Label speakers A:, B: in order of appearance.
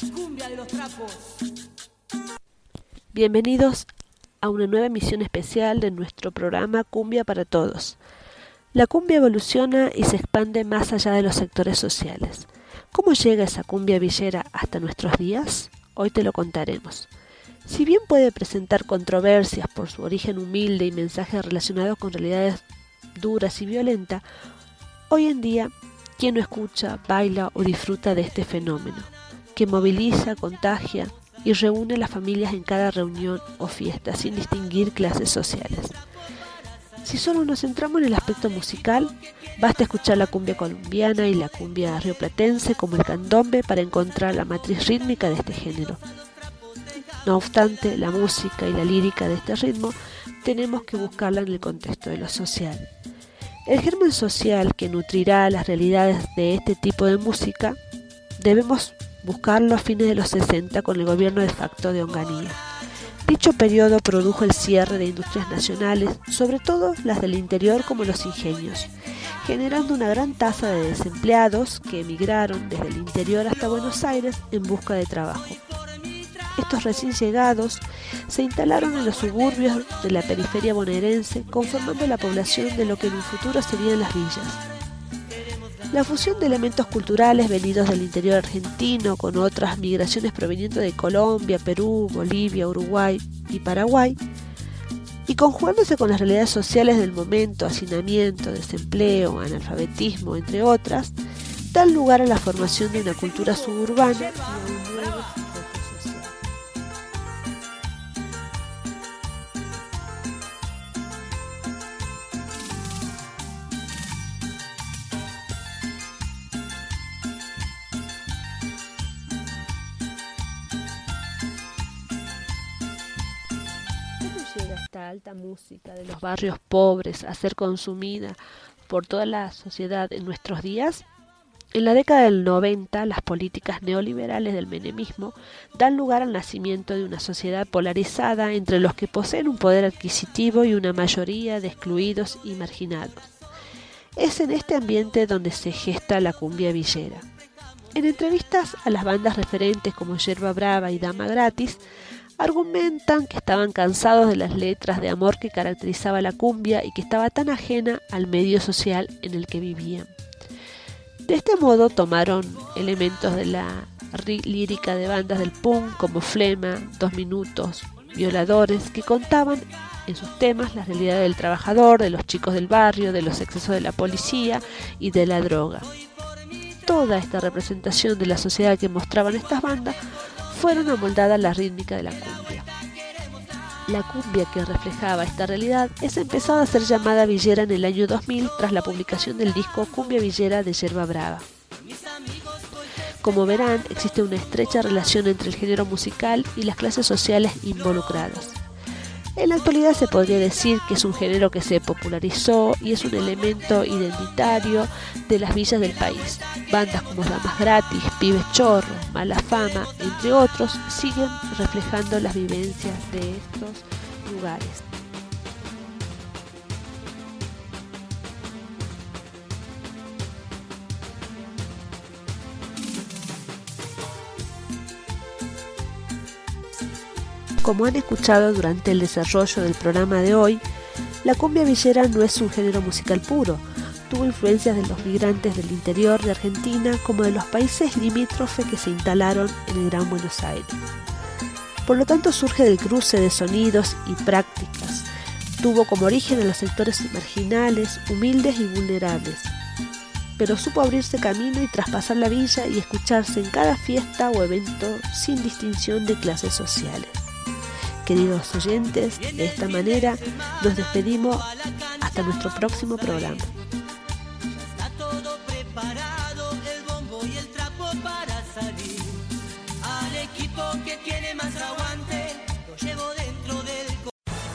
A: la cumbia de los trapos.
B: Bienvenidos a una nueva emisión especial de nuestro programa Cumbia para Todos. La cumbia evoluciona y se expande más allá de los sectores sociales. ¿Cómo llega esa cumbia villera hasta nuestros días? Hoy te lo contaremos. Si bien puede presentar controversias por su origen humilde y mensajes relacionados con realidades duras y violentas, hoy en día, ¿quién no escucha, baila o disfruta de este fenómeno, que moviliza, contagia y reúne a las familias en cada reunión o fiesta sin distinguir clases sociales? Si solo nos centramos en el aspecto musical, basta escuchar la cumbia colombiana y la cumbia rioplatense como el candombe para encontrar la matriz rítmica de este género. No obstante, la música y la lírica de este ritmo tenemos que buscarla en el contexto de lo social. El germen social que nutrirá las realidades de este tipo de música debemos buscarlo a fines de los 60 con el gobierno de facto de Onganía. Dicho periodo produjo el cierre de industrias nacionales, sobre todo las del interior como los ingenios, generando una gran tasa de desempleados que emigraron desde el interior hasta Buenos Aires en busca de trabajo. Estos recién llegados se instalaron en los suburbios de la periferia bonaerense, conformando la población de lo que en un futuro serían las villas. La fusión de elementos culturales venidos del interior argentino con otras migraciones provenientes de Colombia, Perú, Bolivia, Uruguay y Paraguay, y conjugándose con las realidades sociales del momento, hacinamiento, desempleo, analfabetismo, entre otras, dan lugar a la formación de una cultura suburbana alta música de los barrios pobres a ser consumida por toda la sociedad en nuestros días? En la década del 90, las políticas neoliberales del menemismo dan lugar al nacimiento de una sociedad polarizada entre los que poseen un poder adquisitivo y una mayoría de excluidos y marginados. Es en este ambiente donde se gesta la cumbia villera. En entrevistas a las bandas referentes como Yerba Brava y Dama Gratis, argumentan que estaban cansados de las letras de amor que caracterizaba la cumbia y que estaba tan ajena al medio social en el que vivían. De este modo tomaron elementos de la lírica de bandas del punk como Flema, Dos Minutos, Violadores, que contaban en sus temas la realidad del trabajador, de los chicos del barrio, de los excesos de la policía y de la droga. Toda esta representación de la sociedad que mostraban estas bandas fueron amoldadas la rítmica de la cumbia. La cumbia que reflejaba esta realidad es empezada a ser llamada villera en el año 2000 tras la publicación del disco Cumbia Villera de Yerba Brava. Como verán, existe una estrecha relación entre el género musical y las clases sociales involucradas. En la actualidad se podría decir que es un género que se popularizó y es un elemento identitario de las villas del país. Bandas como Damas Gratis, Pibes Chorro, Mala Fama, entre otros, siguen reflejando las vivencias de estos lugares. Como han escuchado durante el desarrollo del programa de hoy, la cumbia villera no es un género musical puro, tuvo influencias de los migrantes del interior de Argentina como de los países limítrofes que se instalaron en el Gran Buenos Aires. Por lo tanto surge del cruce de sonidos y prácticas. Tuvo como origen a los sectores marginales, humildes y vulnerables. Pero supo abrirse camino y traspasar la villa y escucharse en cada fiesta o evento sin distinción de clases sociales. Queridos oyentes, de esta manera nos despedimos hasta nuestro próximo programa.